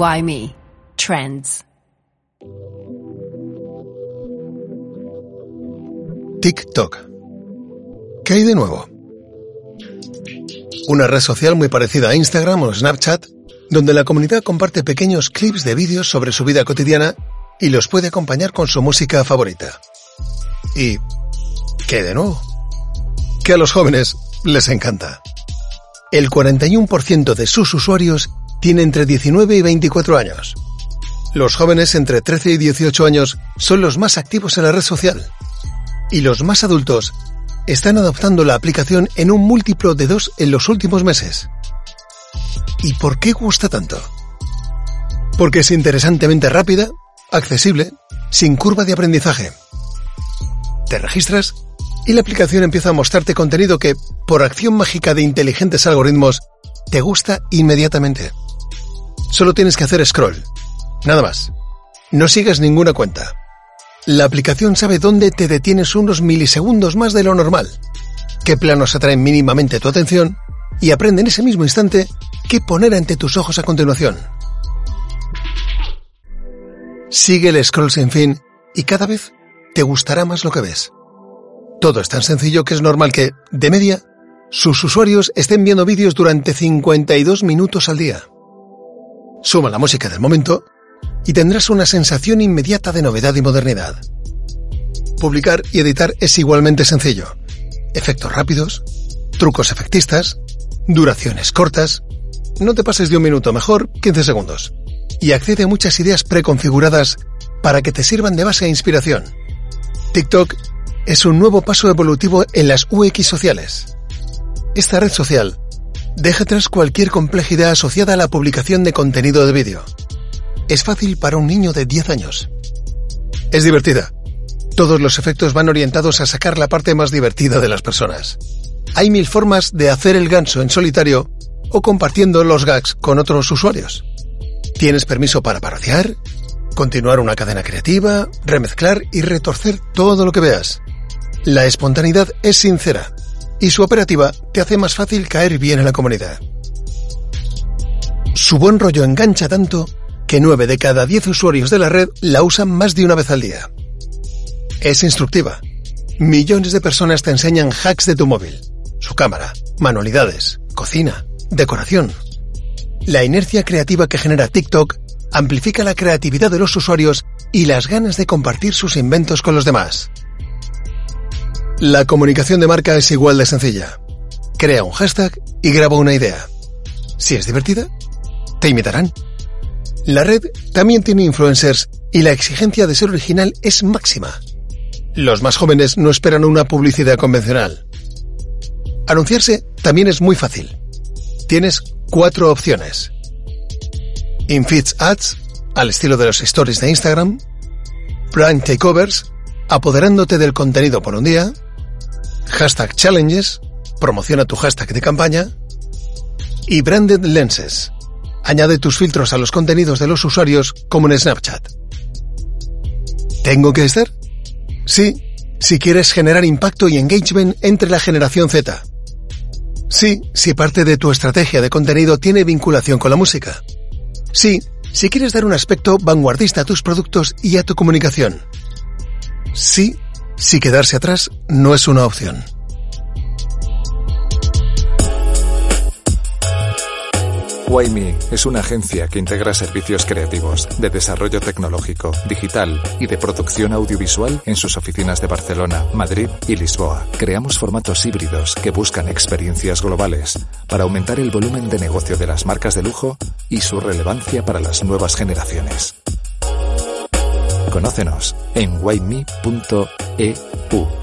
Why me? Trends. TikTok. ¿Qué hay de nuevo? Una red social muy parecida a Instagram o Snapchat, donde la comunidad comparte pequeños clips de vídeos sobre su vida cotidiana y los puede acompañar con su música favorita. ¿Y qué de nuevo? Que a los jóvenes les encanta. El 41% de sus usuarios tiene entre 19 y 24 años. Los jóvenes entre 13 y 18 años son los más activos en la red social. Y los más adultos están adoptando la aplicación en un múltiplo de dos en los últimos meses. ¿Y por qué gusta tanto? Porque es interesantemente rápida, accesible, sin curva de aprendizaje. Te registras y la aplicación empieza a mostrarte contenido que, por acción mágica de inteligentes algoritmos, te gusta inmediatamente. Solo tienes que hacer scroll. Nada más. No sigas ninguna cuenta. La aplicación sabe dónde te detienes unos milisegundos más de lo normal, qué planos atraen mínimamente tu atención y aprende en ese mismo instante qué poner ante tus ojos a continuación. Sigue el scroll sin fin y cada vez te gustará más lo que ves. Todo es tan sencillo que es normal que, de media, sus usuarios estén viendo vídeos durante 52 minutos al día. Suma la música del momento y tendrás una sensación inmediata de novedad y modernidad. Publicar y editar es igualmente sencillo. Efectos rápidos, trucos efectistas, duraciones cortas. No te pases de un minuto, mejor 15 segundos. Y accede a muchas ideas preconfiguradas para que te sirvan de base e inspiración. TikTok es un nuevo paso evolutivo en las UX sociales. Esta red social Deja atrás cualquier complejidad asociada a la publicación de contenido de vídeo. Es fácil para un niño de 10 años. Es divertida. Todos los efectos van orientados a sacar la parte más divertida de las personas. Hay mil formas de hacer el ganso en solitario o compartiendo los gags con otros usuarios. Tienes permiso para parociar, continuar una cadena creativa, remezclar y retorcer todo lo que veas. La espontaneidad es sincera y su operativa te hace más fácil caer bien en la comunidad. Su buen rollo engancha tanto que 9 de cada 10 usuarios de la red la usan más de una vez al día. Es instructiva. Millones de personas te enseñan hacks de tu móvil, su cámara, manualidades, cocina, decoración. La inercia creativa que genera TikTok amplifica la creatividad de los usuarios y las ganas de compartir sus inventos con los demás. La comunicación de marca es igual de sencilla. Crea un hashtag y graba una idea. Si es divertida, te imitarán. La red también tiene influencers y la exigencia de ser original es máxima. Los más jóvenes no esperan una publicidad convencional. Anunciarse también es muy fácil. Tienes cuatro opciones. Infeeds Ads, al estilo de los stories de Instagram. Brand Takeovers, apoderándote del contenido por un día hashtag challenges, promociona tu hashtag de campaña y branded lenses. Añade tus filtros a los contenidos de los usuarios como en Snapchat. ¿Tengo que estar? Sí, si quieres generar impacto y engagement entre la generación Z. Sí, si parte de tu estrategia de contenido tiene vinculación con la música. Sí, si quieres dar un aspecto vanguardista a tus productos y a tu comunicación. Sí, si quedarse atrás no es una opción. Wayme es una agencia que integra servicios creativos, de desarrollo tecnológico, digital y de producción audiovisual en sus oficinas de Barcelona, Madrid y Lisboa. Creamos formatos híbridos que buscan experiencias globales para aumentar el volumen de negocio de las marcas de lujo y su relevancia para las nuevas generaciones. Conócenos en wayme.eu.